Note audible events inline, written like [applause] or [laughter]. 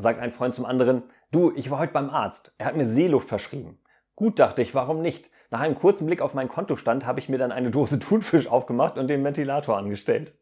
sagt ein Freund zum anderen, du, ich war heute beim Arzt. Er hat mir Seeluft verschrieben. Gut, dachte ich, warum nicht? Nach einem kurzen Blick auf meinen Kontostand habe ich mir dann eine Dose [laughs] Thunfisch aufgemacht und den Ventilator angestellt.